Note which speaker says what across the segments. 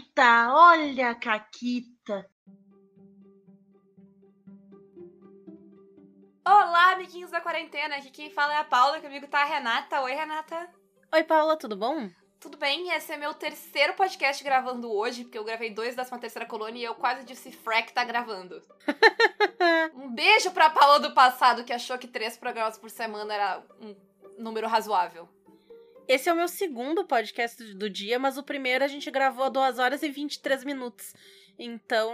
Speaker 1: Caquita, olha a Caquita.
Speaker 2: Olá, amiguinhos da quarentena. Aqui quem fala é a Paula, comigo tá a Renata. Oi, Renata.
Speaker 3: Oi, Paula, tudo bom?
Speaker 2: Tudo bem? Esse é meu terceiro podcast gravando hoje, porque eu gravei dois da terceira colônia e eu quase disse Frack tá gravando. um beijo pra Paula do passado, que achou que três programas por semana era um número razoável.
Speaker 3: Esse é o meu segundo podcast do dia, mas o primeiro a gente gravou a 2 horas e 23 minutos. Então.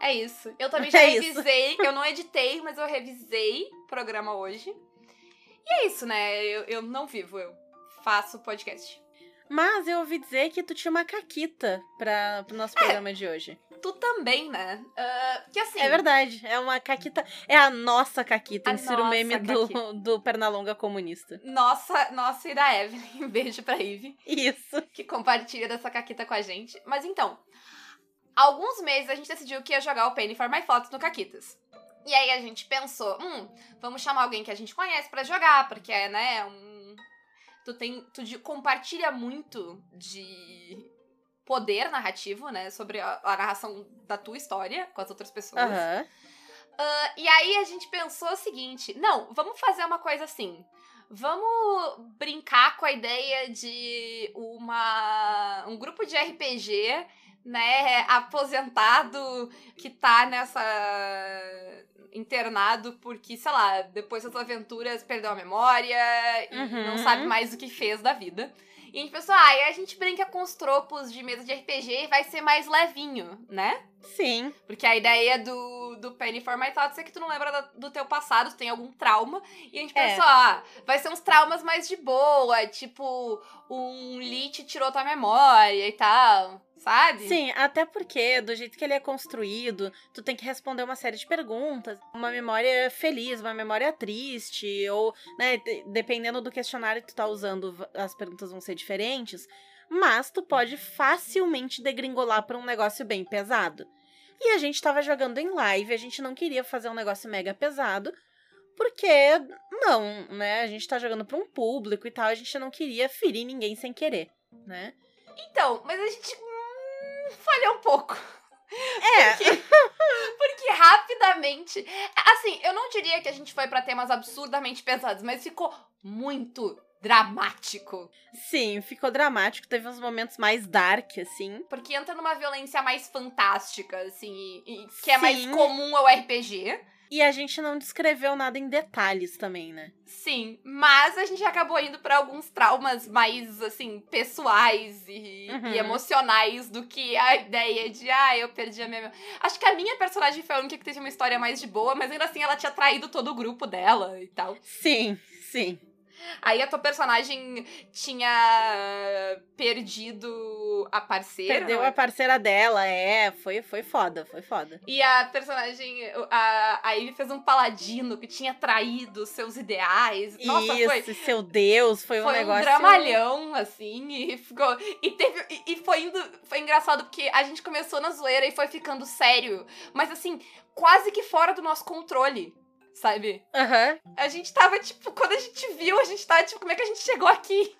Speaker 2: É isso. Eu também já é revisei. Isso. Eu não editei, mas eu revisei o programa hoje. E é isso, né? Eu, eu não vivo, eu faço podcast.
Speaker 3: Mas eu ouvi dizer que tu tinha uma caquita para pro nosso é, programa de hoje.
Speaker 2: Tu também, né? Uh, que assim.
Speaker 3: É verdade. É uma caquita. É a nossa caquita. Insira o meme do, do Pernalonga comunista.
Speaker 2: Nossa, nossa e da Evelyn. beijo pra Eve.
Speaker 3: Isso.
Speaker 2: Que compartilha dessa caquita com a gente. Mas então. Alguns meses a gente decidiu que ia jogar o Penny for My Fotos no Caquitas. E aí a gente pensou, hum, vamos chamar alguém que a gente conhece para jogar, porque é, né, um tu tem tu compartilha muito de poder narrativo, né, sobre a, a, narração da tua história com as outras pessoas.
Speaker 3: Uhum.
Speaker 2: Uh, e aí a gente pensou o seguinte: não, vamos fazer uma coisa assim. Vamos brincar com a ideia de uma um grupo de RPG, né, aposentado que tá nessa internado porque, sei lá, depois das aventuras perdeu a memória e uhum. não sabe mais o que fez da vida. E a gente pensou, ah, e a gente brinca com os tropos de mesa de RPG e vai ser mais levinho, né?
Speaker 3: Sim.
Speaker 2: Porque a ideia do, do Penny for My Thoughts é que tu não lembra do, do teu passado, tu tem algum trauma. E a gente é. pensou, ah, vai ser uns traumas mais de boa, tipo, um Lich tirou tua memória e tal sabe?
Speaker 3: Sim, até porque, do jeito que ele é construído, tu tem que responder uma série de perguntas. Uma memória feliz, uma memória triste, ou, né, dependendo do questionário que tu tá usando, as perguntas vão ser diferentes. Mas tu pode facilmente degringolar para um negócio bem pesado. E a gente tava jogando em live, a gente não queria fazer um negócio mega pesado, porque não, né? A gente tá jogando para um público e tal, a gente não queria ferir ninguém sem querer, né?
Speaker 2: Então, mas a gente um pouco.
Speaker 3: É.
Speaker 2: Porque, porque, rapidamente. Assim, eu não diria que a gente foi para temas absurdamente pesados, mas ficou muito dramático.
Speaker 3: Sim, ficou dramático. Teve uns momentos mais dark, assim.
Speaker 2: Porque entra numa violência mais fantástica, assim, e, e que é Sim. mais comum ao RPG.
Speaker 3: E a gente não descreveu nada em detalhes também, né?
Speaker 2: Sim, mas a gente acabou indo para alguns traumas mais, assim, pessoais e, uhum. e, emocionais do que a ideia de, ah, eu perdi a minha. Acho que a minha personagem foi a única que teve uma história mais de boa, mas ainda assim ela tinha traído todo o grupo dela e tal.
Speaker 3: Sim, sim.
Speaker 2: Aí a tua personagem tinha perdido a parceira.
Speaker 3: Perdeu a parceira dela, é. Foi, foi foda, foi foda.
Speaker 2: E a personagem, a, a Ivy fez um paladino que tinha traído seus ideais. Nossa,
Speaker 3: Isso,
Speaker 2: foi,
Speaker 3: seu Deus, foi,
Speaker 2: foi
Speaker 3: um negócio.
Speaker 2: Foi um dramalhão, assim, e ficou. E teve. E, e foi indo. Foi engraçado porque a gente começou na zoeira e foi ficando sério. Mas assim, quase que fora do nosso controle sabe?
Speaker 3: Aham.
Speaker 2: Uhum. A gente tava, tipo, quando a gente viu, a gente tava, tipo, como é que a gente chegou aqui?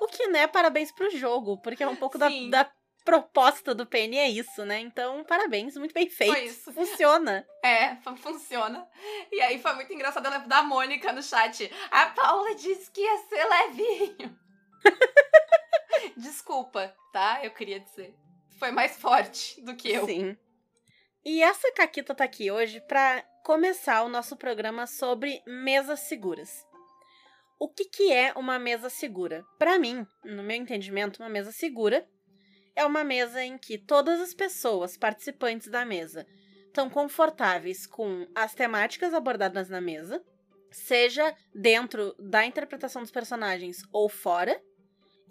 Speaker 3: O que, né, parabéns pro jogo, porque é um pouco da, da proposta do PN é isso, né? Então, parabéns, muito bem feito. Foi isso. Funciona.
Speaker 2: É, funciona. E aí foi muito engraçado a da Mônica no chat. A Paula disse que ia ser levinho. Desculpa, tá? Eu queria dizer. Foi mais forte do que eu.
Speaker 3: Sim. E essa Caquita tá aqui hoje pra começar o nosso programa sobre mesas seguras. O que, que é uma mesa segura? Para mim, no meu entendimento, uma mesa segura é uma mesa em que todas as pessoas participantes da mesa estão confortáveis com as temáticas abordadas na mesa, seja dentro da interpretação dos personagens ou fora,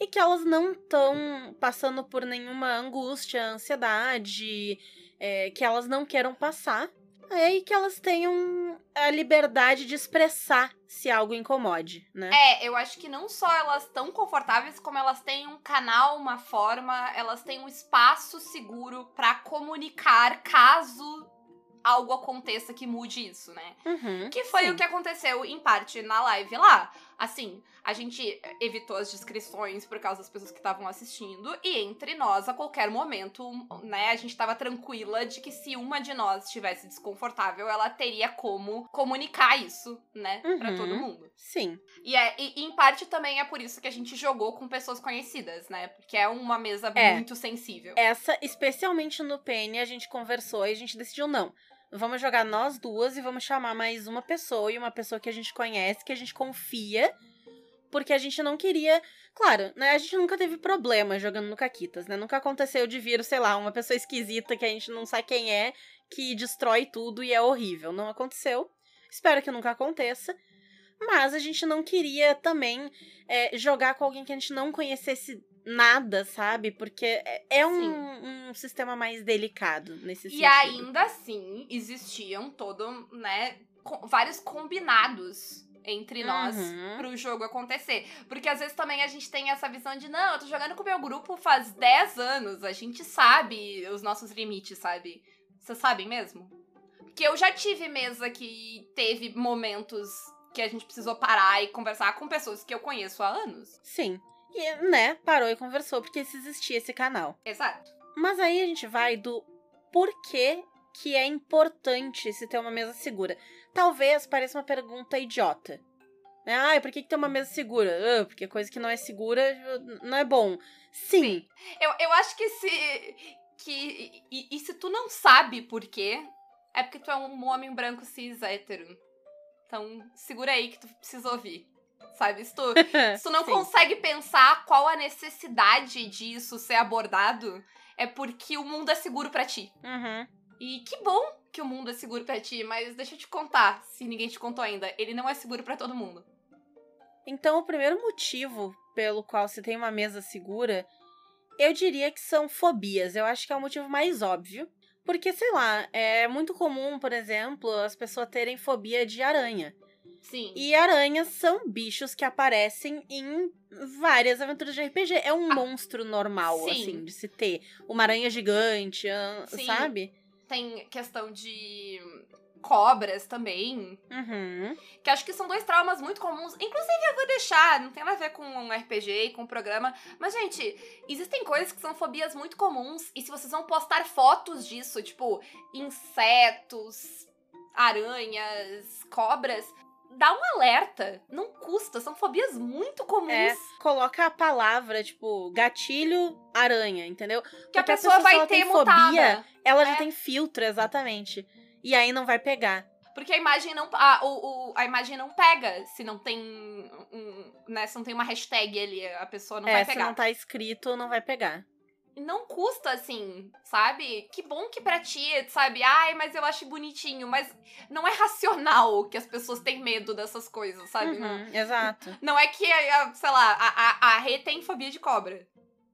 Speaker 3: e que elas não estão passando por nenhuma angústia, ansiedade, é, que elas não queiram passar é, e que elas tenham a liberdade de expressar se algo incomode, né?
Speaker 2: É, eu acho que não só elas estão confortáveis, como elas têm um canal, uma forma, elas têm um espaço seguro para comunicar caso algo aconteça que mude isso, né?
Speaker 3: Uhum,
Speaker 2: que foi
Speaker 3: sim.
Speaker 2: o que aconteceu, em parte, na live lá. Assim, a gente evitou as descrições por causa das pessoas que estavam assistindo, e entre nós, a qualquer momento, né, a gente tava tranquila de que se uma de nós estivesse desconfortável, ela teria como comunicar isso, né, uhum. pra todo mundo.
Speaker 3: Sim.
Speaker 2: E, é, e, em parte também é por isso que a gente jogou com pessoas conhecidas, né, porque é uma mesa é. muito sensível.
Speaker 3: Essa, especialmente no Penny, a gente conversou e a gente decidiu não. Vamos jogar nós duas e vamos chamar mais uma pessoa e uma pessoa que a gente conhece, que a gente confia, porque a gente não queria. Claro, né? A gente nunca teve problema jogando no Caquitas, né? Nunca aconteceu de vir, sei lá, uma pessoa esquisita que a gente não sabe quem é, que destrói tudo e é horrível. Não aconteceu. Espero que nunca aconteça. Mas a gente não queria também é, jogar com alguém que a gente não conhecesse nada, sabe? Porque é, é um, um, sistema mais delicado nesse e sentido.
Speaker 2: E ainda assim, existiam todo, né, com, vários combinados entre nós uhum. pro jogo acontecer. Porque às vezes também a gente tem essa visão de, não, eu tô jogando com o meu grupo faz 10 anos, a gente sabe os nossos limites, sabe? Vocês sabem mesmo? Porque eu já tive mesa que teve momentos que a gente precisou parar e conversar com pessoas que eu conheço há anos.
Speaker 3: Sim. E, né, parou e conversou porque existia esse canal.
Speaker 2: Exato.
Speaker 3: Mas aí a gente vai do porquê que é importante se ter uma mesa segura. Talvez pareça uma pergunta idiota. Né? Ah, por que, que tem uma mesa segura? Ah, porque coisa que não é segura não é bom. Sim. Sim.
Speaker 2: Eu, eu acho que se. Que, e, e se tu não sabe por quê, é porque tu é um homem branco cis hétero. Então, segura aí que tu precisa ouvir sabe? Se tu, se tu não consegue pensar qual a necessidade disso ser abordado, é porque o mundo é seguro para ti.
Speaker 3: Uhum.
Speaker 2: E que bom que o mundo é seguro para ti, mas deixa eu te contar, se ninguém te contou ainda, ele não é seguro para todo mundo.
Speaker 3: Então, o primeiro motivo pelo qual se tem uma mesa segura, eu diria que são fobias. Eu acho que é o motivo mais óbvio. Porque, sei lá, é muito comum, por exemplo, as pessoas terem fobia de aranha.
Speaker 2: Sim.
Speaker 3: E aranhas são bichos que aparecem em várias aventuras de RPG. É um ah, monstro normal, sim. assim, de se ter. Uma aranha gigante, sim. sabe?
Speaker 2: Tem questão de cobras também.
Speaker 3: Uhum.
Speaker 2: Que acho que são dois traumas muito comuns. Inclusive, eu vou deixar, não tem nada a ver com um RPG e com um programa. Mas, gente, existem coisas que são fobias muito comuns. E se vocês vão postar fotos disso, tipo, insetos, aranhas, cobras, dá um alerta. Não custa, são fobias muito comuns. É,
Speaker 3: coloca a palavra, tipo, gatilho, aranha, entendeu?
Speaker 2: Que Porque a pessoa, pessoa vai ter fobia,
Speaker 3: ela é. já tem filtro, exatamente. E aí não vai pegar.
Speaker 2: Porque a imagem não. A, o, o, a imagem não pega se não tem. Um, né, se não tem uma hashtag ali, a pessoa não
Speaker 3: é,
Speaker 2: vai pegar.
Speaker 3: Se não tá escrito, não vai pegar
Speaker 2: não custa assim, sabe? Que bom que pra ti, sabe? Ai, mas eu acho bonitinho. Mas não é racional que as pessoas têm medo dessas coisas, sabe?
Speaker 3: Uhum, não, exato.
Speaker 2: Não é que, sei lá, a, a, a Rê tem fobia de cobra.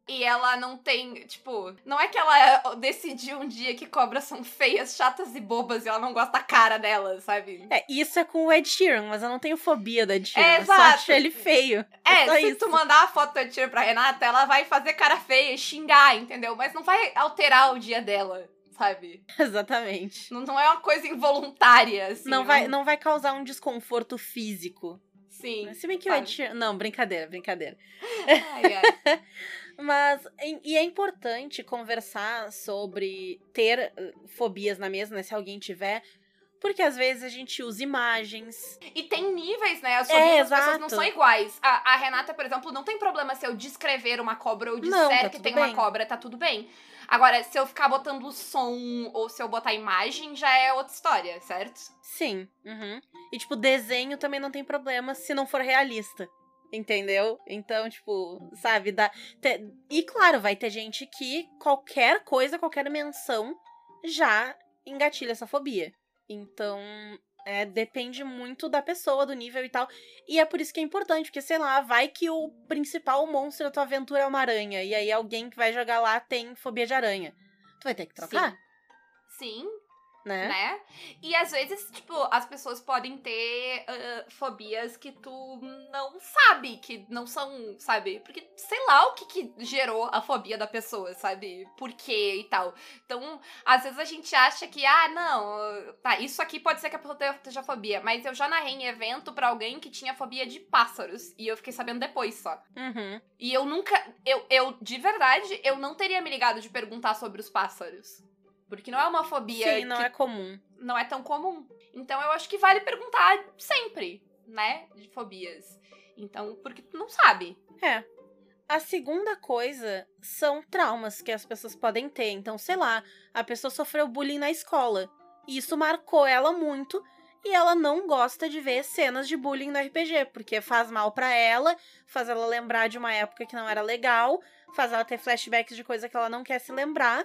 Speaker 2: E ela não tem, tipo, não é que ela decidiu um dia que cobras são feias, chatas e bobas e ela não gosta da cara delas, sabe?
Speaker 3: É, isso é com o Ed Sheeran, mas eu não tenho fobia do Ed Sheeran, é, eu só acho ele feio.
Speaker 2: É,
Speaker 3: é
Speaker 2: se
Speaker 3: isso.
Speaker 2: tu mandar a foto do Ed Sheeran pra Renata, ela vai fazer cara feia e xingar, entendeu? Mas não vai alterar o dia dela sabe?
Speaker 3: Exatamente.
Speaker 2: Não, não é uma coisa involuntária, assim.
Speaker 3: Não, não, vai, não vai causar um desconforto físico.
Speaker 2: Sim.
Speaker 3: Se bem que o Ed Sheeran... Não, brincadeira, brincadeira.
Speaker 2: Ai, ai.
Speaker 3: Mas, e é importante conversar sobre ter eh, fobias na mesa, né? Se alguém tiver. Porque às vezes a gente usa imagens.
Speaker 2: E tem níveis, né? As fobias é, das pessoas não são iguais. A, a, Renata, por exemplo, não tem problema se eu descrever uma cobra ou disser não, tá que tem bem. uma cobra, tá tudo bem. Agora, se eu ficar botando som ou se eu botar imagem, já é outra história, certo?
Speaker 3: Sim. Uhum. E, tipo, desenho também não tem problema se não for realista. Entendeu? Então, tipo, sabe, dá. Te... E claro, vai ter gente que qualquer coisa, qualquer menção já engatilha essa fobia. Então, é, depende muito da pessoa, do nível e tal. E é por isso que é importante, porque, sei lá, vai que o principal monstro da tua aventura é uma aranha. E aí alguém que vai jogar lá tem fobia de aranha. Tu vai ter que trocar?
Speaker 2: Sim. Sim.
Speaker 3: Né?
Speaker 2: né? E às vezes, tipo, as pessoas podem ter uh, fobias que tu não sabe, que não são, sabe? Porque sei lá o que, que gerou a fobia da pessoa, sabe? Por quê e tal. Então, às vezes a gente acha que, ah, não, tá, isso aqui pode ser que a pessoa tenha fobia, mas eu já narrei em evento pra alguém que tinha fobia de pássaros e eu fiquei sabendo depois só.
Speaker 3: Uhum.
Speaker 2: E eu nunca, eu, eu, de verdade, eu não teria me ligado de perguntar sobre os pássaros. Porque não é uma fobia.
Speaker 3: Sim, não
Speaker 2: que
Speaker 3: é comum.
Speaker 2: Não é tão comum. Então eu acho que vale perguntar sempre, né? De fobias. Então, porque tu não sabe.
Speaker 3: É. A segunda coisa são traumas que as pessoas podem ter. Então, sei lá, a pessoa sofreu bullying na escola. E isso marcou ela muito. E ela não gosta de ver cenas de bullying no RPG, porque faz mal para ela, faz ela lembrar de uma época que não era legal, faz ela ter flashbacks de coisa que ela não quer se lembrar.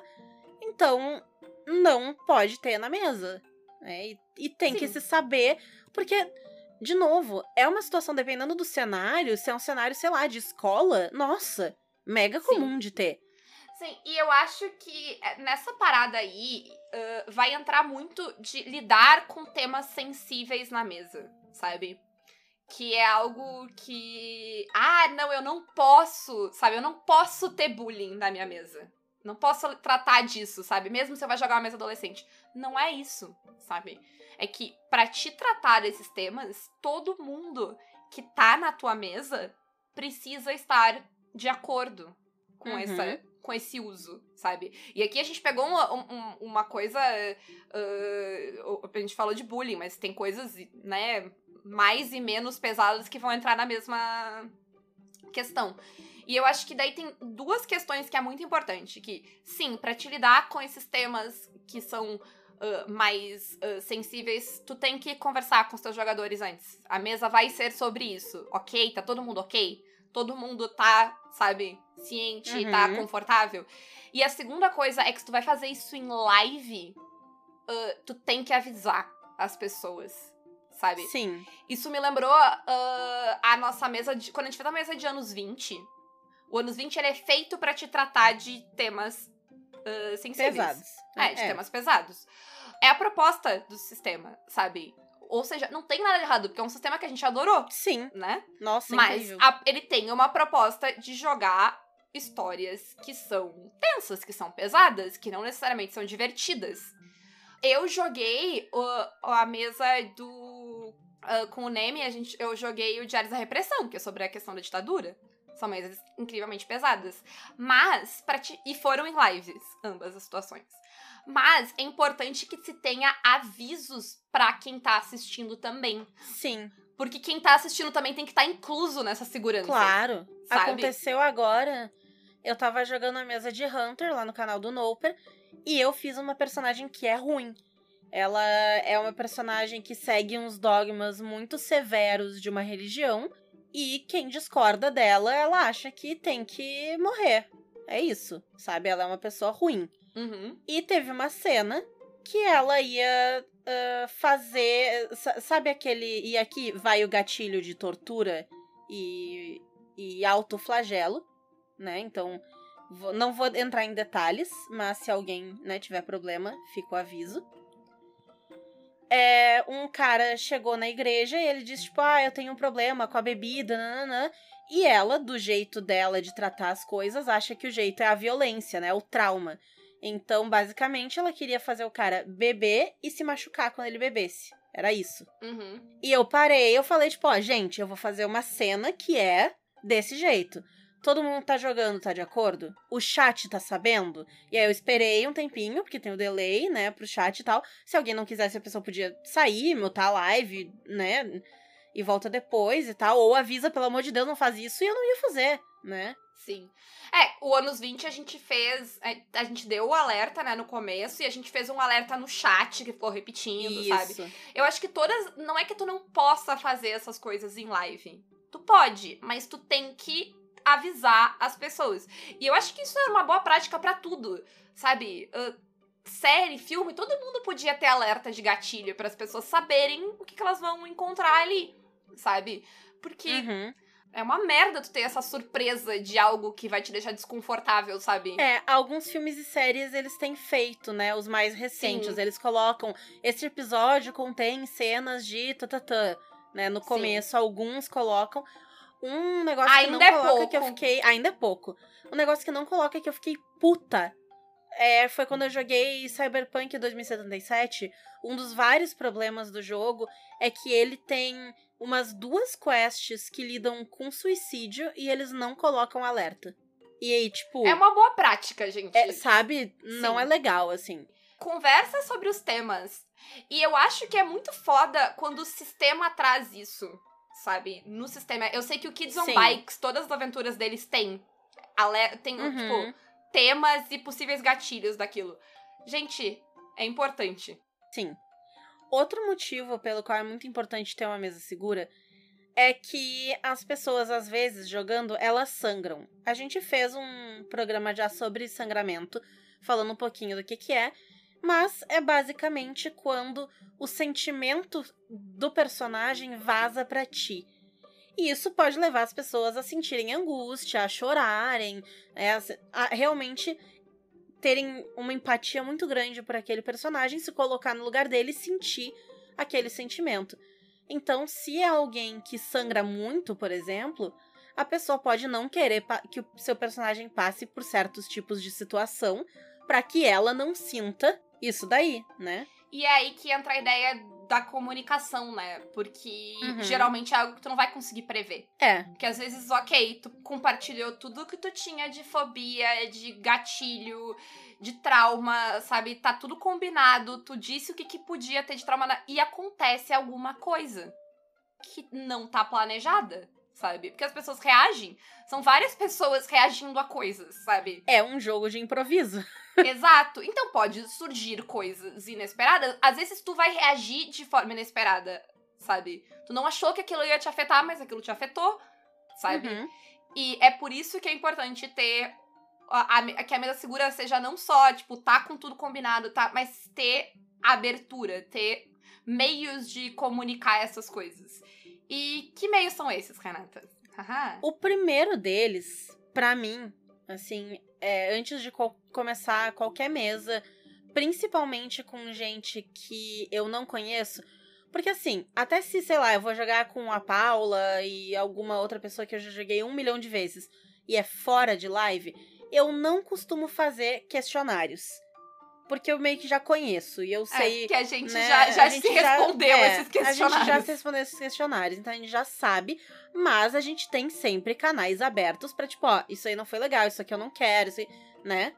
Speaker 3: Então, não pode ter na mesa. Né? E, e tem
Speaker 2: Sim.
Speaker 3: que se saber, porque, de novo, é uma situação, dependendo do cenário, se é um cenário, sei lá, de escola, nossa, mega
Speaker 2: Sim.
Speaker 3: comum de ter.
Speaker 2: Sim, e eu acho que eh, nessa parada aí uh, vai entrar muito de lidar com temas sensíveis na mesa, sabe? Que é algo que. Ah, não, eu não posso, sabe? Eu não posso ter bullying na minha mesa. Não posso tratar disso, sabe? Mesmo se eu vai jogar uma mesa adolescente. Não é isso, sabe? É que para te tratar desses temas, todo mundo que tá na tua mesa precisa estar de acordo com
Speaker 3: Uhum.
Speaker 2: essa com esse uso, sabe? E aqui a gente pegou uma, um- uma coisa. uh, a gente falou de bullying, mas tem coisas, né, mais e menos pesadas que vão entrar na mesma questão. E eu acho que daí tem duas questões que é muito importante. Que, sim, pra te lidar com esses temas que são uh, mais uh, sensíveis, tu tem que conversar com os teus jogadores antes. A mesa vai ser sobre isso, ok? Tá todo mundo ok? Todo mundo tá, sabe, ciente,
Speaker 3: Uhum.
Speaker 2: tá confortável? E a segunda coisa é que se tu vai fazer isso em live, uh, tu tem que avisar as pessoas, sabe?
Speaker 3: Sim.
Speaker 2: Isso me lembrou ah, a nossa mesa de. Quando a gente fez a mesa de anos 20, o anos 20 ele é feito pra te tratar de temas ah, sensíveis.
Speaker 3: Pesados.
Speaker 2: É, de temas pesados. É a proposta do sistema, sabe? Ou seja, não tem nada de errado, porque é um sistema que a gente adorou,
Speaker 3: Sim.
Speaker 2: né?
Speaker 3: Nossa,
Speaker 2: Mas a- ele tem uma proposta de jogar histórias que são tensas, que são pesadas, que não necessariamente são divertidas. Eu joguei o- a mesa do. Ah, com o Neme, a gente, eu joguei o Diários da Repressão, que é sobre a questão da ditadura. São mesas incrivelmente pesadas. Mas, pra ti, e foram em lives, ambas as situações. Mas é importante que se tenha avisos pra quem tá assistindo também.
Speaker 3: Sim,
Speaker 2: Porque quem tá assistindo também tem que estar incluso nessa segurança.
Speaker 3: claro.
Speaker 2: sabe?
Speaker 3: Aconteceu agora. Eu tava jogando a mesa de Hunter lá no canal do Noper e eu fiz uma personagem que é ruim. Ela é uma personagem que segue uns dogmas muito severos de uma religião e quem discorda dela, ela acha que tem que morrer. É isso, sabe? Ela é uma pessoa ruim.
Speaker 2: Uhum.
Speaker 3: E teve uma cena que ela ia ah, fazer. sa- Sabe aquele. E aqui vai o gatilho de tortura e, e autoflagelo, né? Então, vou- não vou entrar em detalhes, mas se alguém né, tiver problema, fica o aviso. É, um cara chegou na igreja e ele disse, tipo, ah, eu tenho um problema com a bebida, nananã. E ela, do jeito dela de tratar as coisas, acha que o jeito é a violência, né? O trauma. Então, basicamente, ela queria fazer o cara beber e se machucar quando ele bebesse. Era isso.
Speaker 2: Uhum.
Speaker 3: E eu parei, eu falei, tipo, ó, gente, eu vou fazer uma cena que é desse jeito. Todo mundo tá jogando, tá de acordo? O chat tá sabendo? E aí eu esperei um tempinho, porque tem o delay, né, pro chat e tal. Se alguém não quisesse, a pessoa podia sair, mutar a live, né, e volta depois e tal. Ou avisa, pelo amor de Deus, não faz isso, e eu não ia fazer, né?
Speaker 2: Sim. É, o anos 20 a gente fez. é, A gente deu o alerta, né, no começo, e a gente fez um alerta no chat que ficou repetindo, sabe?
Speaker 3: Isso.
Speaker 2: Eu acho que todas. Não é que tu não possa fazer essas coisas em live. Tu pode, mas tu tem que avisar as pessoas. E eu acho que isso é uma boa prática pra tudo, sabe? Ah, série, filme, todo mundo podia ter alerta de gatilho para as pessoas saberem o que, que elas vão encontrar ali, sabe? Porque
Speaker 3: Uhum.
Speaker 2: É uma merda tu ter essa surpresa de algo que vai te deixar desconfortável, sabe?
Speaker 3: É, alguns filmes e séries eles têm feito, né? Os mais recentes.
Speaker 2: Sim.
Speaker 3: Eles colocam. Este episódio contém cenas de tatatã. Né? No
Speaker 2: Sim.
Speaker 3: começo, alguns colocam. Um negócio
Speaker 2: Ainda
Speaker 3: que
Speaker 2: é
Speaker 3: não coloca que eu
Speaker 2: pouco.
Speaker 3: fiquei. Ainda é pouco. Um negócio que não coloca que eu fiquei puta. É, foi quando eu joguei Cyberpunk 2077. Um dos vários problemas do jogo é que ele tem umas duas quests que lidam com suicídio e eles não colocam alerta. E aí, tipo.
Speaker 2: É uma boa prática, gente.
Speaker 3: É, sabe? Não
Speaker 2: Sim.
Speaker 3: é legal, assim.
Speaker 2: Conversa sobre os temas. E eu acho que é muito foda quando o sistema traz isso, sabe? No sistema. Eu sei que o Kids on
Speaker 3: Sim.
Speaker 2: Bikes, todas as aventuras deles têm. Tem,
Speaker 3: Uhum.
Speaker 2: tipo, temas e possíveis gatilhos daquilo. Gente, é importante.
Speaker 3: Sim. Outro motivo pelo qual é muito importante ter uma mesa segura é que as pessoas, às vezes, jogando, elas sangram. A gente fez um programa já sobre sangramento, falando um pouquinho do que, que é, mas é basicamente quando o sentimento do personagem vaza pra ti. E isso pode levar as pessoas a sentirem angústia, a chorarem, é, a, realmente terem uma empatia muito grande por aquele personagem, se colocar no lugar dele e sentir aquele sentimento. Então, se é alguém que sangra muito, por exemplo, a pessoa pode não querer que o seu personagem passe por certos tipos de situação para que ela não sinta isso daí, né?
Speaker 2: E é aí que entra a ideia da comunicação, né? Porque
Speaker 3: Uhum.
Speaker 2: geralmente é algo que tu não vai conseguir prever.
Speaker 3: É,
Speaker 2: Porque às vezes, ok, tu compartilhou tudo que tu tinha de fobia, de gatilho, de trauma, sabe? Tá tudo combinado, tu disse o que, que podia ter de trauma na- e acontece alguma coisa que não tá planejada, sabe? Porque as pessoas reagem, são várias pessoas reagindo a coisas, sabe?
Speaker 3: é um jogo de improviso.
Speaker 2: Exato. Então pode surgir coisas inesperadas. Às vezes tu vai reagir de forma inesperada, sabe? Tu não achou que aquilo ia te afetar, mas aquilo te afetou, sabe?
Speaker 3: Uhum.
Speaker 2: E é por isso que é importante ter a, a- que a mesa segura seja não só, tipo, tá com tudo combinado, tá? Mas ter abertura, ter meios de comunicar essas coisas. E que meios são esses, Renata?
Speaker 3: O primeiro deles, pra mim, assim, é, antes de co- começar qualquer mesa, principalmente com gente que eu não conheço, porque assim, até se, sei lá, eu vou jogar com a Paula e alguma outra pessoa que eu já joguei um milhão de vezes e é fora de live, eu não costumo fazer questionários. Porque eu meio que já conheço e eu sei.
Speaker 2: É, que a gente
Speaker 3: né,
Speaker 2: já, já
Speaker 3: a gente
Speaker 2: se respondeu
Speaker 3: é,
Speaker 2: esses questionários.
Speaker 3: A gente já se respondeu esses questionários, então a gente já sabe, mas a gente tem sempre canais abertos pra, tipo, ó, isso aí não foi legal, isso aqui eu não quero, isso aí, né?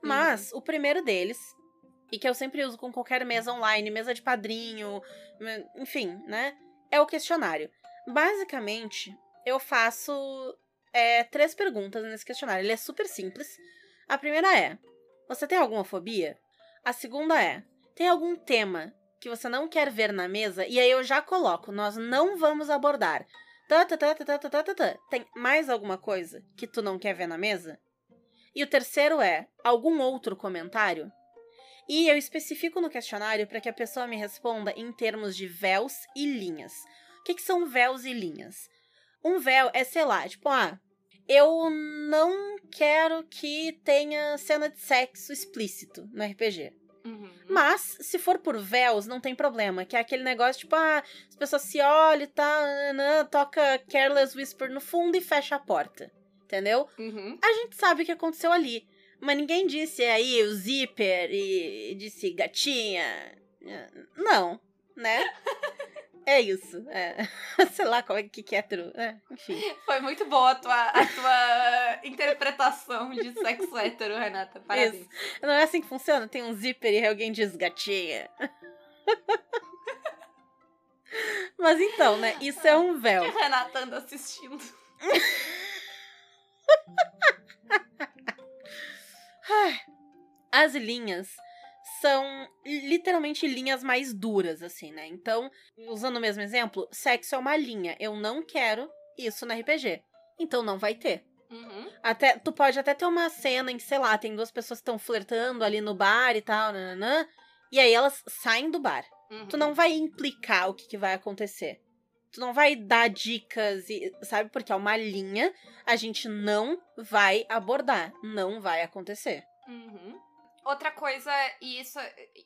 Speaker 3: Mas o primeiro deles, e que eu sempre uso com qualquer mesa online, mesa de padrinho, enfim, né? É o questionário. Basicamente, eu faço é, três perguntas nesse questionário. Ele é super simples. A primeira é: Você tem alguma fobia? A segunda é: tem algum tema que você não quer ver na mesa? E aí eu já coloco, nós não vamos abordar. Tem mais alguma coisa que tu não quer ver na mesa? E o terceiro é algum outro comentário? E eu especifico no questionário para que a pessoa me responda em termos de véus e linhas. O que, que são véus e linhas? Um véu é, sei lá, tipo, ah, eu não quero que tenha cena de sexo explícito no RPG.
Speaker 2: Uhum.
Speaker 3: Mas, se for por véus, não tem problema. Que é aquele negócio, tipo, ah, as pessoas se olham e tal, nananã, toca Careless Whisper no fundo e fecha a porta. Entendeu?
Speaker 2: Uhum.
Speaker 3: A gente sabe o que aconteceu ali. Mas ninguém disse aí o zíper e disse gatinha. Não, né? É isso. É. Sei lá qual é que, que é hétero. É, enfim.
Speaker 2: Foi muito boa a tua, a tua interpretação de sexo hétero, Renata. Parabéns.
Speaker 3: Não é assim que funciona? Tem um zíper e alguém diz gatinha. Mas então, né? Isso é um véu.
Speaker 2: Que a Renata anda assistindo.
Speaker 3: As linhas são literalmente linhas mais duras, assim, né? Então, usando o mesmo exemplo, sexo é uma linha. Eu não quero isso no RPG. Então não vai ter.
Speaker 2: Uhum.
Speaker 3: Até, tu pode até ter uma cena em que, sei lá, tem duas pessoas que estão flertando ali no bar e tal, nananã, e aí elas saem do bar.
Speaker 2: Uhum.
Speaker 3: Tu não vai implicar o que, que vai acontecer. Tu não vai dar dicas, e, sabe? Porque é uma linha, a gente não vai abordar. Não vai acontecer.
Speaker 2: Uhum. Outra coisa, e isso.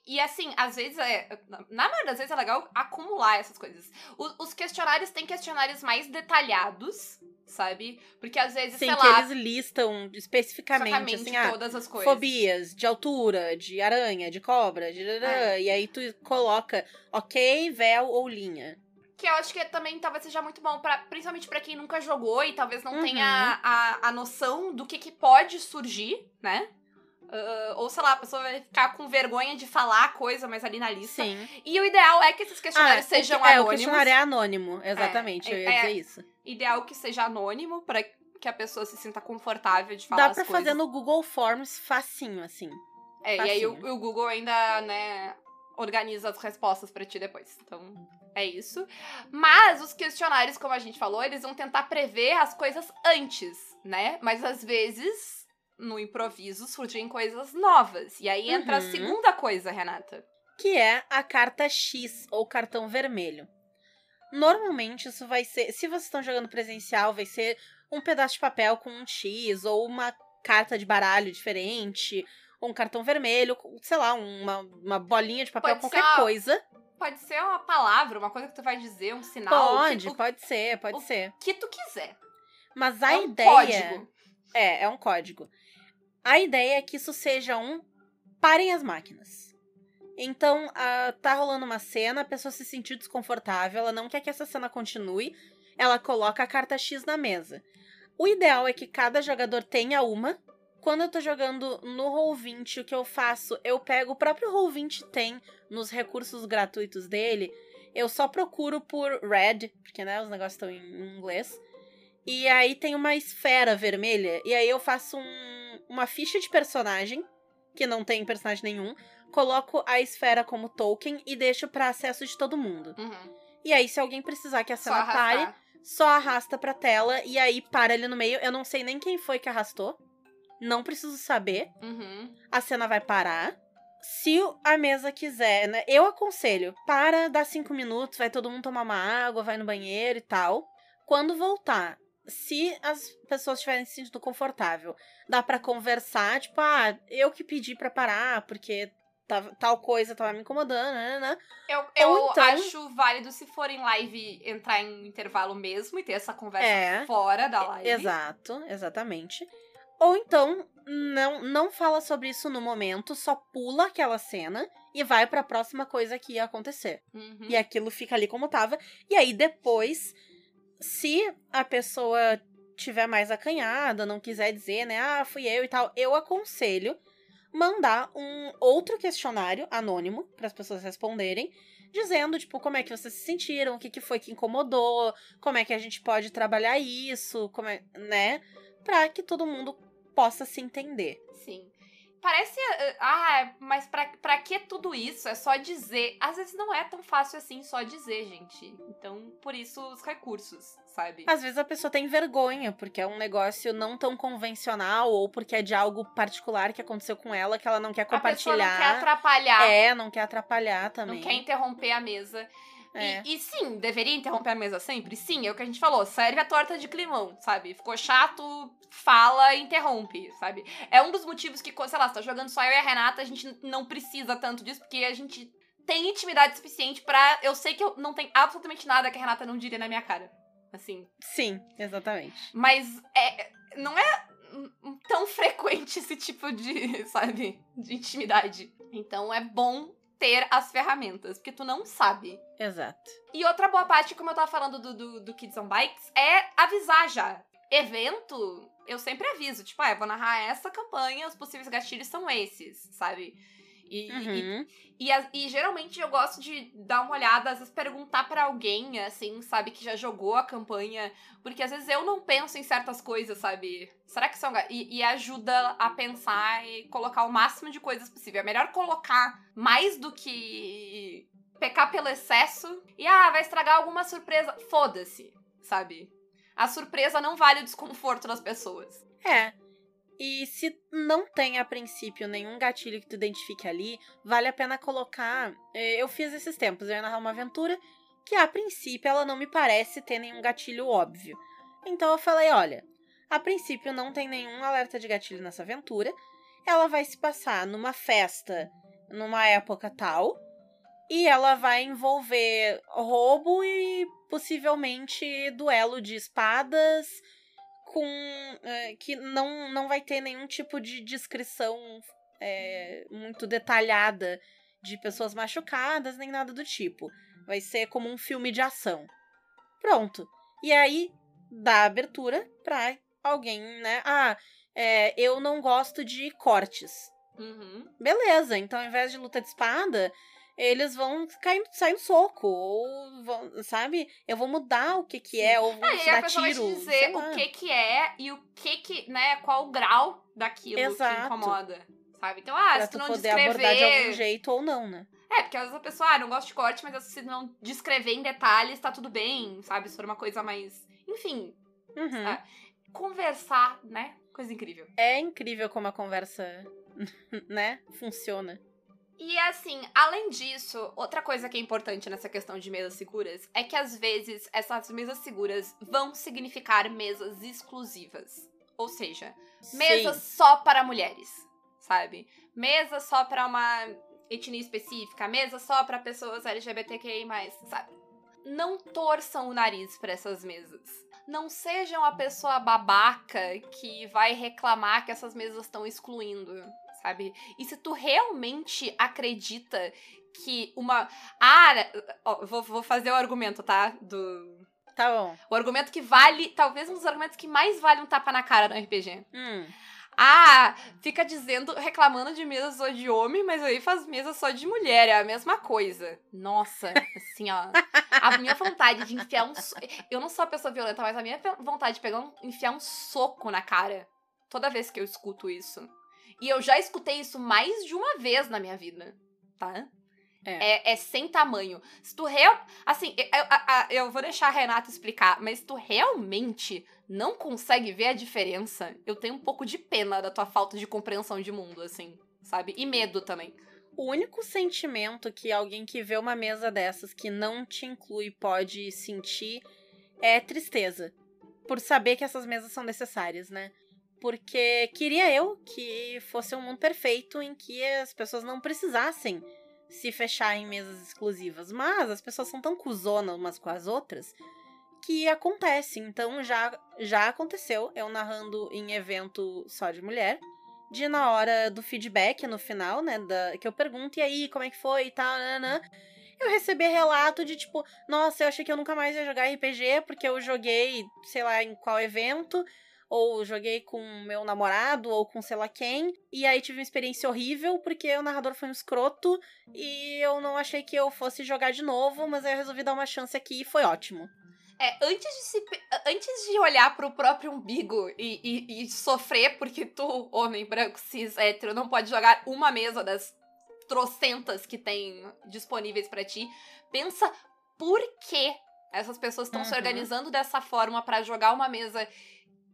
Speaker 2: E assim, às vezes é. Na maioria das vezes é legal acumular essas coisas. O, os questionários têm questionários mais detalhados, sabe? Porque às vezes,
Speaker 3: Sim,
Speaker 2: sei
Speaker 3: que
Speaker 2: lá.
Speaker 3: eles listam especificamente, assim, ah,
Speaker 2: todas as coisas.
Speaker 3: fobias de altura, de aranha, de cobra, de...
Speaker 2: É.
Speaker 3: e aí tu coloca ok, véu ou linha.
Speaker 2: Que eu acho que também talvez seja muito bom, pra, principalmente pra quem nunca jogou e talvez não
Speaker 3: Uhum.
Speaker 2: tenha a, a noção do que, que pode surgir, né? Ah, ou sei lá, a pessoa vai ficar com vergonha de falar a coisa, mas ali na lista.
Speaker 3: Sim.
Speaker 2: E o ideal é que esses questionários
Speaker 3: o
Speaker 2: sejam
Speaker 3: que- É, o
Speaker 2: anônimos.
Speaker 3: questionário é anônimo, exatamente,
Speaker 2: É,
Speaker 3: eu ia
Speaker 2: é-
Speaker 3: dizer isso.
Speaker 2: Ideal que seja anônimo pra que a pessoa se sinta confortável de falar
Speaker 3: Dá pra
Speaker 2: coisas.
Speaker 3: fazer no Google Forms facinho, assim.
Speaker 2: É, e aí o,
Speaker 3: facinho.
Speaker 2: o Google ainda, né, organiza as respostas pra ti depois. Então, é isso. Mas os questionários, como a gente falou, eles vão tentar prever as coisas antes, né? Mas às vezes, no improviso, surgem coisas novas. E aí entra a
Speaker 3: Uhum.
Speaker 2: segunda coisa, Renata.
Speaker 3: que é a carta X ou cartão vermelho. Normalmente isso vai ser, se vocês estão jogando presencial, vai ser um pedaço de papel com um X ou uma carta de baralho diferente, ou um cartão vermelho, sei lá, uma, uma bolinha de papel,
Speaker 2: Pode
Speaker 3: qualquer
Speaker 2: uma-
Speaker 3: coisa.
Speaker 2: Pode ser uma palavra, uma coisa que tu vai dizer, um sinal. o
Speaker 3: Pode,
Speaker 2: que, o
Speaker 3: pode ser, pode
Speaker 2: o-
Speaker 3: ser.
Speaker 2: que tu quiser.
Speaker 3: Mas a
Speaker 2: é um
Speaker 3: ideia
Speaker 2: código.
Speaker 3: É, é um código. A ideia é que isso seja um parem as máquinas. Então, tá rolando uma cena, a pessoa se sentiu desconfortável, ela não quer que essa cena continue, ela coloca a carta X na mesa. O ideal é que cada jogador tenha uma. Quando eu tô jogando no Roll20, o que eu faço? Eu pego o próprio Roll20 tem nos recursos gratuitos dele. Eu só procuro por red, porque né, os negócios estão em inglês. E aí tem uma esfera vermelha. E aí eu faço um- uma ficha de personagem, que não tem personagem nenhum. Coloco a esfera como token e deixo pra acesso de todo mundo.
Speaker 2: Uhum.
Speaker 3: E aí, se alguém precisar que a
Speaker 2: Só
Speaker 3: cena pare, só arrasta pra tela e aí para ali no meio. Eu não sei nem quem foi que arrastou. Não preciso saber.
Speaker 2: Uhum.
Speaker 3: A cena vai parar. Se a mesa quiser, né? Eu aconselho, para, dá cinco minutos, vai todo mundo tomar uma água, vai no banheiro e tal. Quando voltar, se as pessoas estiverem se sentindo confortável, dá pra conversar, tipo, ah, eu que pedi pra parar, porque tava- tal coisa tava me incomodando, né, né, né.
Speaker 2: Eu, eu
Speaker 3: então-
Speaker 2: acho válido, se for em live, entrar em intervalo mesmo e ter essa conversa
Speaker 3: É.
Speaker 2: fora da live.
Speaker 3: Exato, exatamente. Ou então, não, não fala sobre isso no momento, só pula aquela cena e vai pra próxima coisa que ia acontecer.
Speaker 2: Uhum.
Speaker 3: E aquilo fica ali como tava. E aí depois, se a pessoa tiver mais acanhada, não quiser dizer, né, ah, fui eu e tal, eu aconselho mandar um outro questionário anônimo para as pessoas responderem, dizendo, tipo, como é que vocês se sentiram, o que, que foi que incomodou, como é que a gente pode trabalhar isso, como é, né, para que todo mundo possa se entender.
Speaker 2: Sim. Parece. eh, Ah, mas pra, pra que tudo isso? É só dizer. Às vezes não é tão fácil assim só dizer, gente. Então, por isso os recursos, sabe?
Speaker 3: Às vezes a pessoa tem vergonha, porque é um negócio não tão convencional, ou porque é de algo particular que aconteceu com ela, que ela não quer
Speaker 2: A pessoa
Speaker 3: compartilhar.
Speaker 2: não quer atrapalhar.
Speaker 3: É, não quer atrapalhar também.
Speaker 2: Não quer interromper a mesa.
Speaker 3: É.
Speaker 2: E, e sim, deveria interromper a mesa sempre? Sim, é o que a gente falou. Serve a torta de climão, sabe? Ficou chato, fala interrompe, sabe? É um dos motivos que, sei lá, você tá jogando só eu e a Renata, a gente não precisa tanto disso, porque a gente tem intimidade suficiente pra. Eu sei que eu não tem absolutamente nada que a Renata não diria na minha cara. Assim.
Speaker 3: Sim, exatamente.
Speaker 2: Mas é, não é tão frequente esse tipo de, sabe, de intimidade. Então é bom ter as ferramentas, porque tu não sabe.
Speaker 3: Exato.
Speaker 2: E outra boa parte, como eu tava falando do, do, do Kids on Bikes, é avisar já. Evento, eu sempre aviso, tipo, ah, eu vou narrar essa campanha, os possíveis gatilhos são esses, sabe? E, e-
Speaker 3: Uhum.
Speaker 2: e, as- e geralmente eu gosto de dar uma olhada, às vezes perguntar pra alguém, assim, sabe, que já jogou a campanha, porque às vezes eu não penso em certas coisas, sabe? Será que são. ga- E, e ajuda a pensar e colocar o máximo de coisas possível. É melhor colocar mais do que pecar pelo excesso e, ah, vai estragar alguma surpresa. Foda-se, sabe? A surpresa não vale o desconforto das pessoas.
Speaker 3: É. E se não tem a princípio nenhum gatilho que tu identifique ali, vale a pena colocar. eh, Eu fiz esses tempos, eu ia narrar uma aventura que a princípio ela não me parece ter nenhum gatilho óbvio. Então eu falei, olha, a princípio não tem nenhum alerta de gatilho nessa aventura. Ela vai se passar numa festa, numa época tal, e ela vai envolver roubo e possivelmente duelo de espadas com é, que não, não vai ter nenhum tipo de descrição é, muito detalhada de pessoas machucadas nem nada do tipo. Vai ser como um filme de ação. Pronto. E aí dá abertura pra alguém, né? Ah, é, eu não gosto de cortes.
Speaker 2: Uhum.
Speaker 3: Beleza, então ao invés de luta de espada, eles vão cair, sair no soco, ou vão, sabe? Eu vou mudar o que que é, ou vou
Speaker 2: Ah,
Speaker 3: te
Speaker 2: a
Speaker 3: dar
Speaker 2: pessoa vai
Speaker 3: tiro.
Speaker 2: te dizer o que que é e o que que, né, qual o grau daquilo
Speaker 3: Exato.
Speaker 2: que incomoda, sabe? Então, ah,
Speaker 3: pra
Speaker 2: se tu
Speaker 3: tu
Speaker 2: não
Speaker 3: poder
Speaker 2: descrever...
Speaker 3: abordar de algum jeito ou não, né?
Speaker 2: É, porque às vezes a pessoa, ah, não gosta de corte, mas se não descrever em detalhes, tá tudo bem, sabe? Se for uma coisa mais... Enfim,
Speaker 3: Uhum.
Speaker 2: Ah. conversar, né? Coisa incrível.
Speaker 3: É incrível como a conversa, né, funciona.
Speaker 2: E assim, além disso, outra coisa que é importante nessa questão de mesas seguras é que às vezes essas mesas seguras vão significar mesas exclusivas. Ou seja, mesas
Speaker 3: Sim.
Speaker 2: só para mulheres, sabe? Mesa só para uma etnia específica, mesa só para pessoas LGBTQI+, sabe? Não torçam o nariz para essas mesas. Não sejam a pessoa babaca que vai reclamar que essas mesas estão excluindo, sabe? E se tu realmente acredita que uma. Ah, ó, vou, vou fazer o argumento, tá? Do.
Speaker 3: Tá bom.
Speaker 2: O argumento que vale. Talvez um dos argumentos que mais vale um tapa na cara no RPG.
Speaker 3: Hum.
Speaker 2: Ah, fica dizendo, reclamando de mesa só de homem, mas aí faz mesa só de mulher. É a mesma coisa. Nossa, assim, ó. A minha vontade de enfiar um. so- Eu não sou a pessoa violenta, mas a minha vontade de pegar um, enfiar um soco na cara toda vez que eu escuto isso. E eu já escutei isso mais de uma vez na minha vida, tá?
Speaker 3: É.
Speaker 2: É, é sem tamanho. Se tu real. Assim, eu, eu- eu vou deixar a Renata explicar, mas se tu realmente não consegue ver a diferença, eu tenho um pouco de pena da tua falta de compreensão de mundo, assim, sabe? E medo também.
Speaker 3: O único sentimento que alguém que vê uma mesa dessas que não te inclui pode sentir é tristeza. Por saber que essas mesas são necessárias, né? Porque queria eu que fosse um mundo perfeito em que as pessoas não precisassem se fechar em mesas exclusivas. Mas as pessoas são tão cuzonas umas com as outras que acontece. Então já, já aconteceu eu narrando em evento só de mulher de na hora do feedback no final, né, da, que eu pergunto, e aí, como é que foi e tal, nanã, eu recebi relato de tipo, nossa, eu achei que eu nunca mais ia jogar RPG porque eu joguei, sei lá, em qual evento, ou joguei com meu namorado, ou com sei lá quem, e aí tive uma experiência horrível porque o narrador foi um escroto e eu não achei que eu fosse jogar de novo, mas aí eu resolvi dar uma chance aqui e foi ótimo.
Speaker 2: É, antes de se. Antes de olhar pro próprio umbigo e, e, e sofrer porque tu, homem branco, cis, hétero, não pode jogar uma mesa das trocentas que tem disponíveis pra ti, pensa por que essas pessoas estão se
Speaker 3: Uhum.
Speaker 2: organizando dessa forma pra jogar uma mesa.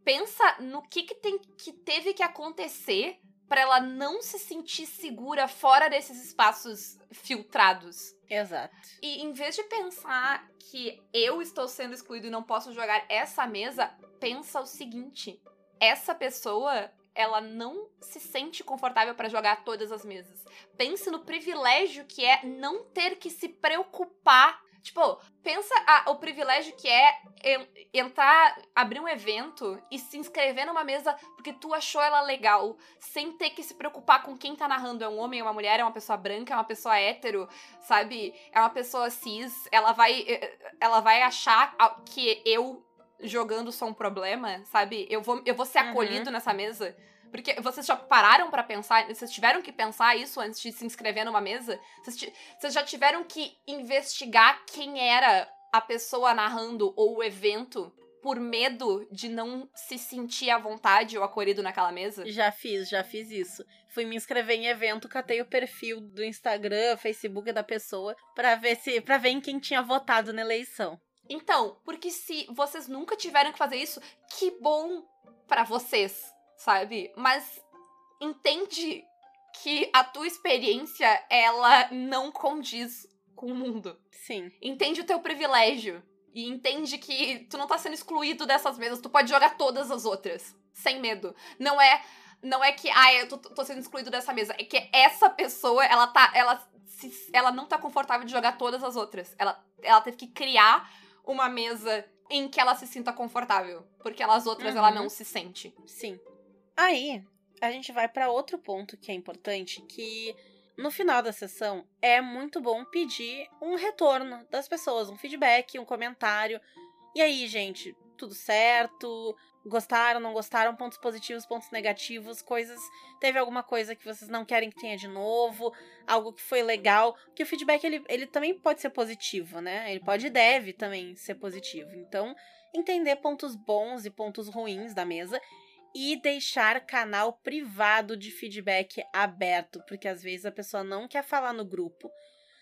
Speaker 2: Pensa no que, que tem que teve que acontecer pra ela não se sentir segura fora desses espaços filtrados.
Speaker 3: Exato.
Speaker 2: E em vez de pensar que eu estou sendo excluído e não posso jogar essa mesa, pensa o seguinte: essa pessoa, ela não se sente confortável para jogar todas as mesas. Pense no privilégio que é não ter que se preocupar. Tipo, pensa a- o privilégio que é en- entrar, abrir um evento e se inscrever numa mesa porque tu achou ela legal, sem ter que se preocupar com quem tá narrando. É um homem, é uma mulher, é uma pessoa branca, é uma pessoa hétero, sabe? É uma pessoa cis, ela vai eh, ela vai achar que eu jogando sou um problema, sabe? Eu vou eu vou ser
Speaker 3: Uhum.
Speaker 2: acolhido nessa mesa. Porque vocês já pararam pra pensar, vocês tiveram que pensar isso antes de se inscrever numa mesa? Vocês, vocês já tiveram que investigar quem era a pessoa narrando ou o evento por medo de não se sentir à vontade ou acolhido naquela mesa?
Speaker 3: Já fiz, já fiz isso. Fui me inscrever em evento, catei o perfil do Instagram, Facebook da pessoa, pra ver se, para ver em quem tinha votado na eleição.
Speaker 2: Então, porque se vocês nunca tiveram que fazer isso, que bom pra vocês, sabe? Mas entende que a tua experiência ela não condiz com o mundo.
Speaker 3: Sim.
Speaker 2: Entende o teu privilégio. E entende que tu não tá sendo excluído dessas mesas, tu pode jogar todas as outras. Sem medo. Não é. Não é que, ah, eu tô, tô sendo excluído dessa mesa. É que essa pessoa, ela tá. Ela, se, ela não tá confortável de jogar todas as outras. Ela, ela teve que criar uma mesa em que ela se sinta confortável. Porque as outras
Speaker 3: Uhum.
Speaker 2: ela não se sente.
Speaker 3: Sim. Aí, a gente vai pra outro ponto que é importante, que no final da sessão é muito bom pedir um retorno das pessoas, um feedback, um comentário. E aí, gente, tudo certo? Gostaram, não gostaram? Pontos positivos, pontos negativos, coisas. Teve alguma coisa que vocês não querem que tenha de novo? Algo que foi legal? Porque o feedback ele, ele também pode ser positivo, né? Ele pode e deve também ser positivo. Então, entender pontos bons e pontos ruins da mesa e deixar canal privado de feedback aberto, porque às vezes a pessoa não quer falar no grupo.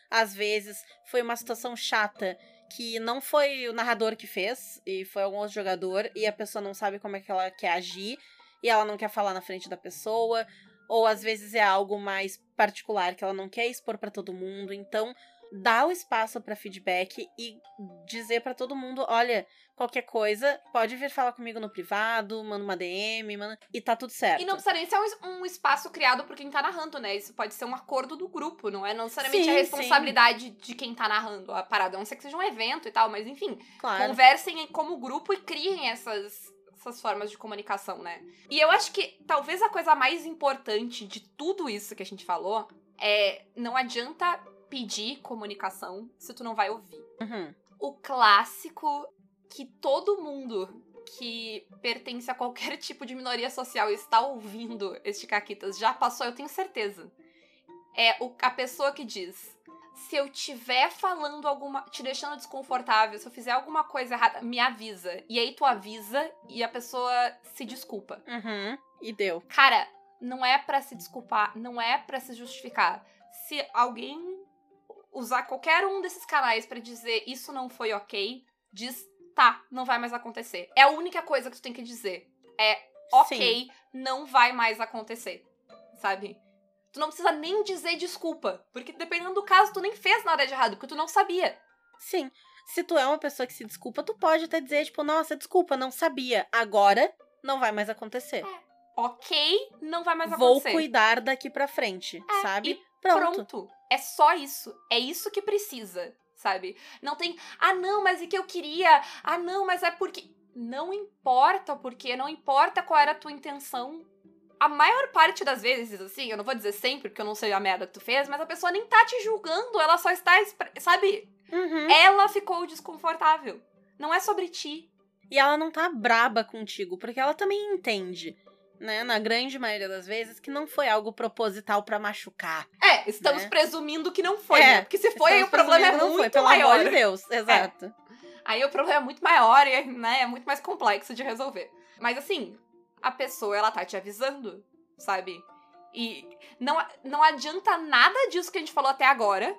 Speaker 3: Às vezes foi uma situação chata que não foi o narrador que fez, e foi algum outro jogador, e a pessoa não sabe como é que ela quer agir, e ela não quer falar na frente da pessoa, ou às vezes é algo mais particular que ela não quer expor pra todo mundo. Então, dá o espaço para feedback e dizer pra todo mundo, olha, qualquer coisa, pode vir falar comigo no privado, manda uma DM, manda... e tá tudo certo.
Speaker 2: E não precisa nem ser um, um espaço criado por quem tá narrando, né? Isso pode ser um acordo do grupo, não é não necessariamente
Speaker 3: Sim,
Speaker 2: a responsabilidade de quem tá narrando a parada. A não ser que seja um evento e tal, mas enfim.
Speaker 3: Claro.
Speaker 2: Conversem como grupo e criem essas, essas formas de comunicação, né? E eu acho que talvez a coisa mais importante de tudo isso que a gente falou é não adianta pedir comunicação se tu não vai ouvir.
Speaker 3: Uhum.
Speaker 2: O clássico que todo mundo que pertence a qualquer tipo de minoria social e está ouvindo este Caquitas já passou, eu tenho certeza. É o, a pessoa que diz: se eu tiver falando alguma. te deixando desconfortável, se eu fizer alguma coisa errada, me avisa. E aí tu avisa e a pessoa se desculpa.
Speaker 3: Uhum. E deu.
Speaker 2: Cara, não é pra se desculpar, não é pra se justificar. Se alguém usar qualquer um desses canais pra dizer isso não foi ok, diz tá, não vai mais acontecer. É a única coisa que tu tem que dizer. É ok, não vai mais acontecer. Sabe? Tu não precisa nem dizer desculpa, porque dependendo do caso tu nem fez nada de errado, porque tu não sabia.
Speaker 3: Sim. Se tu é uma pessoa que se desculpa, tu pode até dizer, tipo, nossa, desculpa, não sabia. Agora não vai mais acontecer.
Speaker 2: Ok, não vai mais
Speaker 3: Vou
Speaker 2: acontecer.
Speaker 3: cuidar daqui pra frente,
Speaker 2: É,
Speaker 3: sabe?
Speaker 2: e
Speaker 3: Pronto.
Speaker 2: Pronto. É só isso. É isso que precisa, sabe? Não tem, ah, não, mas é que eu queria. Ah, não, mas é porque. Não importa o porquê, não importa qual era a tua intenção. A maior parte das vezes, assim, eu não vou dizer sempre, porque eu não sei a merda que tu fez, mas a pessoa nem tá te julgando, ela só está, sabe?
Speaker 3: Uhum.
Speaker 2: Ela ficou desconfortável. Não é sobre ti.
Speaker 3: E ela não tá braba contigo, porque ela também entende, né? Na grande maioria das vezes, que não foi algo proposital pra machucar.
Speaker 2: É, estamos
Speaker 3: Né?
Speaker 2: presumindo que não foi,
Speaker 3: É,
Speaker 2: né? Porque se foi, aí o problema é muito
Speaker 3: foi, pelo
Speaker 2: maior.
Speaker 3: amor de Deus. Exato.
Speaker 2: Aí o problema é muito maior e né, é muito mais complexo de resolver. Mas assim, a pessoa, ela tá te avisando, sabe? E não, não adianta nada disso que a gente falou até agora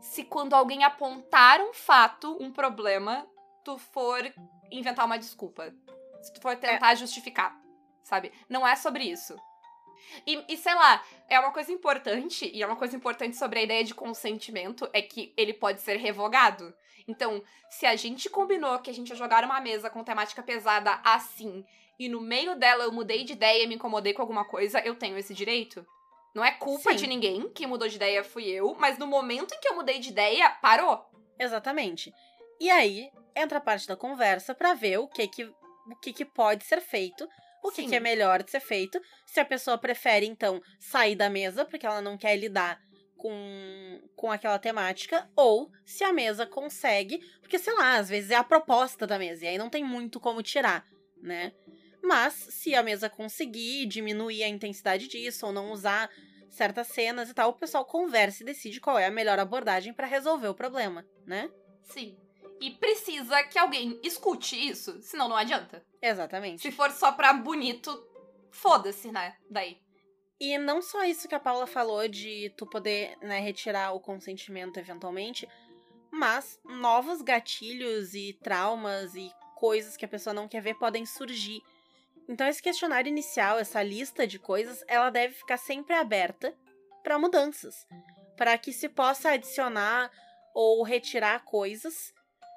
Speaker 2: se quando alguém apontar um fato, um problema, tu for inventar uma desculpa. Se tu for tentar justificar, sabe? Não é sobre isso. E, e sei lá, é uma coisa importante, e é uma coisa importante sobre a ideia de consentimento, é que ele pode ser revogado. Então, se a gente combinou que a gente ia jogar uma mesa com temática pesada assim, e no meio dela eu mudei de ideia e me incomodei com alguma coisa, eu tenho esse direito? Não é culpa
Speaker 3: Sim.
Speaker 2: de ninguém, quem mudou de ideia fui eu, mas no momento em que eu mudei de ideia, parou.
Speaker 3: Exatamente. E aí entra a parte da conversa pra ver o que que, o que, que pode ser feito, o que, que é melhor de ser feito. Se a pessoa prefere, então, sair da mesa porque ela não quer lidar com, com aquela temática, ou se a mesa consegue, porque sei lá, às vezes é a proposta da mesa, e aí não tem muito como tirar, né? Mas se a mesa conseguir diminuir a intensidade disso, ou não usar certas cenas e tal, o pessoal conversa e decide qual é a melhor abordagem pra resolver o problema, né?
Speaker 2: Sim. E precisa que alguém escute isso, senão não adianta.
Speaker 3: Exatamente.
Speaker 2: Se for só pra bonito, foda-se, né? Daí.
Speaker 3: E não só isso que a Paula falou de tu poder né, retirar o consentimento eventualmente, mas novos gatilhos e traumas e coisas que a pessoa não quer ver podem surgir. Então esse questionário inicial, essa lista de coisas, ela deve ficar sempre aberta para mudanças, para que se possa adicionar ou retirar coisas.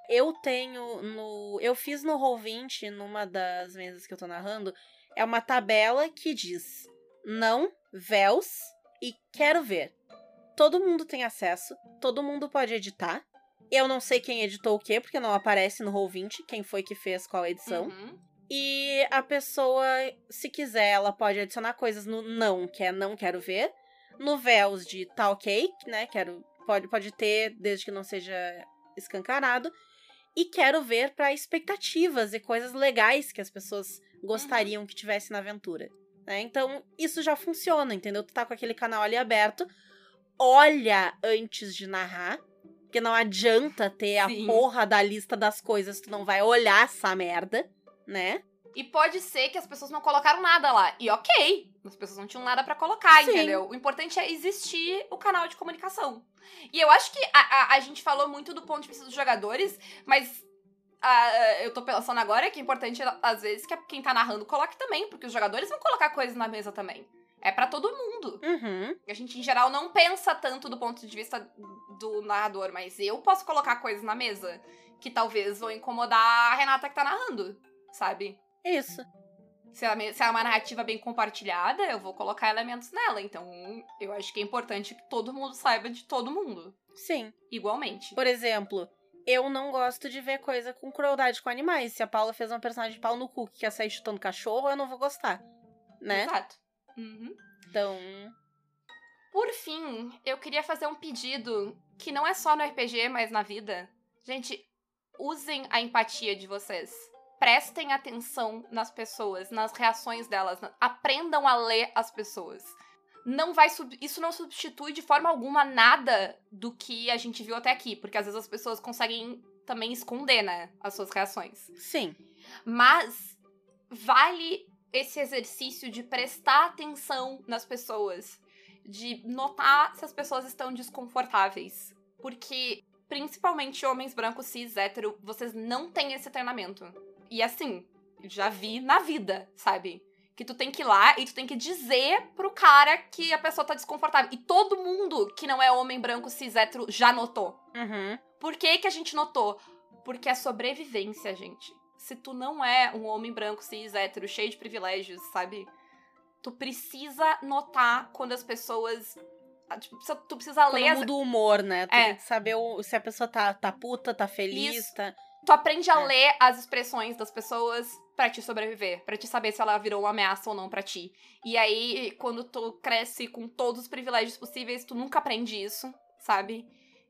Speaker 3: Eu tenho no. Eu fiz no Roll20, numa das mesas que eu tô narrando, é uma tabela que diz não, véus e quero ver. Todo mundo tem acesso, todo mundo pode editar. Eu não sei quem editou o quê, porque não aparece no Roll20 quem foi que fez qual edição.
Speaker 2: Uhum.
Speaker 3: E a pessoa, se quiser, ela pode adicionar coisas no não, que é não quero ver. No véus de tá ok, né? Quero, pode, pode ter, desde que não seja escancarado. E quero ver para expectativas e coisas legais que as pessoas gostariam que tivesse na aventura. Né? Então, isso já funciona, entendeu? Tu tá com aquele canal ali aberto, olha antes de narrar. Porque não adianta ter
Speaker 2: Sim.
Speaker 3: a porra da lista das coisas, tu não vai olhar essa merda, né?
Speaker 2: E pode ser que as pessoas não colocaram nada lá. E ok, as pessoas não tinham nada pra colocar,
Speaker 3: Sim.
Speaker 2: entendeu? O importante é existir o canal de comunicação. E eu acho que a, a, a gente falou muito do ponto de vista dos jogadores, mas ah, eu tô pensando agora que é importante, às vezes, que quem tá narrando coloque também, porque os jogadores vão colocar coisas na mesa também. É pra todo mundo.
Speaker 3: Uhum.
Speaker 2: A gente, em geral, não pensa tanto do ponto de vista do narrador, mas eu posso colocar coisas na mesa que talvez vão incomodar a Renata que tá narrando, sabe?
Speaker 3: Isso.
Speaker 2: Se ela, me- se é uma narrativa bem compartilhada, eu vou colocar elementos nela. Então, eu acho que é importante que todo mundo saiba de todo mundo,
Speaker 3: Sim.
Speaker 2: igualmente.
Speaker 3: Por exemplo, eu não gosto de ver coisa com crueldade com animais. Se a Paula fez uma personagem de pau no cu que quer sair chutando cachorro, eu não vou gostar. Né?
Speaker 2: Exato. Uhum.
Speaker 3: Então.
Speaker 2: Por fim, eu queria fazer um pedido que não é só no RPG, mas na vida. Gente, usem a empatia de vocês. Prestem atenção nas pessoas, nas reações delas. Aprendam a ler as pessoas. Não vai isso não substitui de forma alguma nada do que a gente viu até aqui, porque às vezes as pessoas conseguem também esconder, né, as suas reações.
Speaker 3: Sim.
Speaker 2: Mas vale esse exercício de prestar atenção nas pessoas, de notar se as pessoas estão desconfortáveis. Porque, principalmente homens brancos cis hétero, vocês não têm esse treinamento. E assim, já vi na vida, sabe? Que tu tem que ir lá e tu tem que dizer pro cara que a pessoa tá desconfortável. E todo mundo que não é homem branco cis hétero já notou.
Speaker 3: Uhum.
Speaker 2: Por que, que a gente notou? Porque é sobrevivência, gente. Se tu não é um homem branco, cis, hétero, cheio de privilégios, sabe? Tu precisa notar quando as pessoas. ah, tipo, tu precisa
Speaker 3: Quando
Speaker 2: ler. as-
Speaker 3: muda o humor, né? Tu
Speaker 2: É.
Speaker 3: tem que saber o- se a pessoa tá, tá puta, tá feliz,
Speaker 2: Isso.
Speaker 3: tá.
Speaker 2: Tu aprende a
Speaker 3: É.
Speaker 2: ler as expressões das pessoas pra te sobreviver, pra te saber se ela virou uma ameaça ou não pra ti. E aí, quando tu cresce com todos os privilégios possíveis, tu nunca aprende isso, sabe?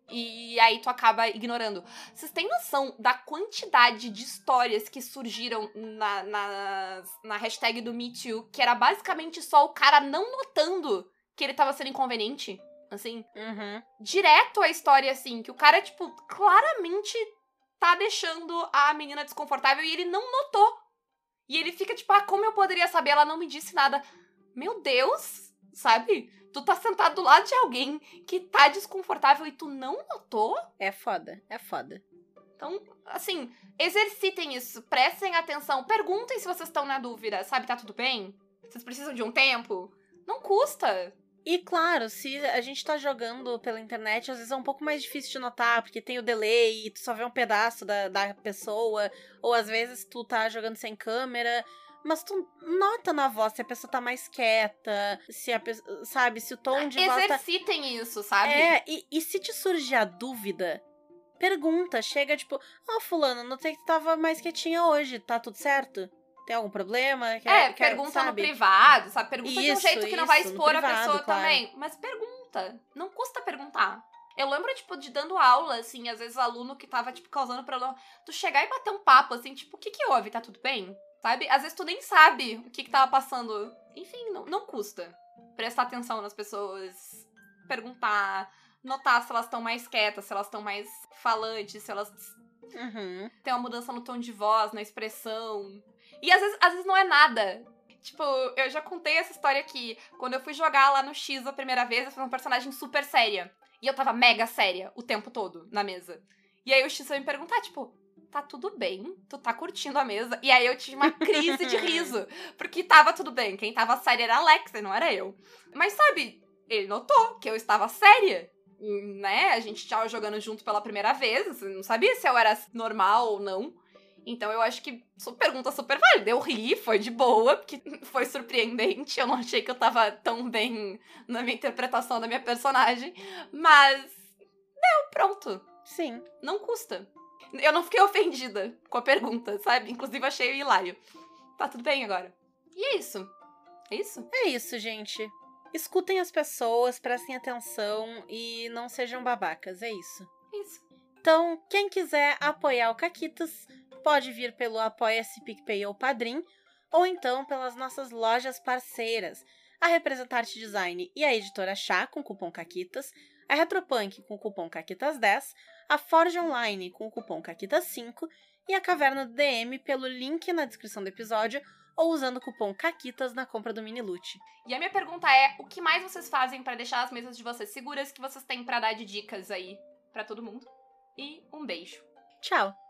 Speaker 2: E aí tu acaba ignorando. Vocês têm noção da quantidade de histórias que surgiram na, na, na hashtag do Me Too, que era basicamente só o cara não notando que ele tava sendo inconveniente? Assim,
Speaker 3: Uhum.
Speaker 2: direto a história, assim, que o cara, tipo, claramente tá deixando a menina desconfortável e ele não notou. E ele fica, tipo, ah, como eu poderia saber? Ela não me disse nada. Meu Deus, sabe? Tu tá sentado do lado de alguém que tá desconfortável e tu não notou?
Speaker 3: É foda, é foda.
Speaker 2: Então, assim, exercitem isso, prestem atenção, perguntem se vocês estão na dúvida, sabe? Tá tudo bem? Vocês precisam de um tempo? Não custa.
Speaker 3: E claro, se a gente tá jogando pela internet, às vezes é um pouco mais difícil de notar, porque tem o delay e tu só vê um pedaço da, da pessoa, ou às vezes tu tá jogando sem câmera, mas tu nota na voz se a pessoa tá mais quieta, se a pessoa, sabe, se o tom de voz tá...
Speaker 2: Exercitem isso, sabe?
Speaker 3: É, e, e se te surgir a dúvida, pergunta, chega tipo, ó, fulano, notei que tu tava mais quietinha hoje, tá tudo certo? Tem algum problema? Quer-
Speaker 2: É,
Speaker 3: quer-
Speaker 2: pergunta no
Speaker 3: sabe?
Speaker 2: privado, sabe? Pergunta de um
Speaker 3: Isso,
Speaker 2: jeito que não vai
Speaker 3: isso, no
Speaker 2: expor a
Speaker 3: privado,
Speaker 2: pessoa
Speaker 3: claro.
Speaker 2: também. Mas pergunta. Não custa perguntar. Eu lembro, tipo, de dando aula, assim, às vezes aluno que tava, tipo, causando problema. Tu chegar e bater um papo, assim, tipo, o que que houve? Tá tudo bem? Sabe? Às vezes tu nem sabe o que que tava passando. Enfim, não, não custa. Prestar atenção nas pessoas, perguntar, notar se elas estão mais quietas, se elas estão mais falantes, se elas
Speaker 3: Uhum.
Speaker 2: tem uma mudança no tom de voz, na expressão. E às vezes, às vezes não é nada. Tipo, eu já contei essa história aqui. Quando eu fui jogar lá no X a primeira vez, eu fui uma personagem super séria. E eu tava mega séria o tempo todo na mesa. E aí o X foi me perguntar, tipo, tá tudo bem? Tu tá curtindo a mesa? E aí eu tive uma crise de riso. Porque tava tudo bem. Quem tava séria era a Alexa, não era eu. Mas sabe, ele notou que eu estava séria. né? A gente tava jogando junto pela primeira vez, não sabia se eu era normal ou não. Então eu acho que sua pergunta super válida. Eu ri, foi de boa, porque foi surpreendente. Eu não achei que eu tava tão bem na minha interpretação da minha personagem. Mas. Deu, pronto.
Speaker 3: Sim.
Speaker 2: Não custa. Eu não fiquei ofendida com a pergunta, sabe? Inclusive achei hilário. Tá tudo bem agora. E é isso. É isso?
Speaker 3: É isso, gente. Escutem as pessoas, prestem atenção e não sejam babacas, é isso.
Speaker 2: É isso.
Speaker 3: Então, quem quiser apoiar o Caquitas, pode vir pelo Apoia-se PicPay ou Padrim, ou então pelas nossas lojas parceiras, a Representarte Design e a Editora Chá, com cupom CAQUITAS, a Retropunk com o cupom CAQUITAS10, a Forge Online com o cupom CAQUITAS5 e a Caverna do DM pelo link na descrição do episódio ou usando o cupom CAQUITAS na compra do mini loot.
Speaker 2: E a minha pergunta é: o que mais vocês fazem pra deixar as mesas de vocês seguras que vocês têm pra dar de dicas aí pra todo mundo? E um beijo.
Speaker 3: Tchau!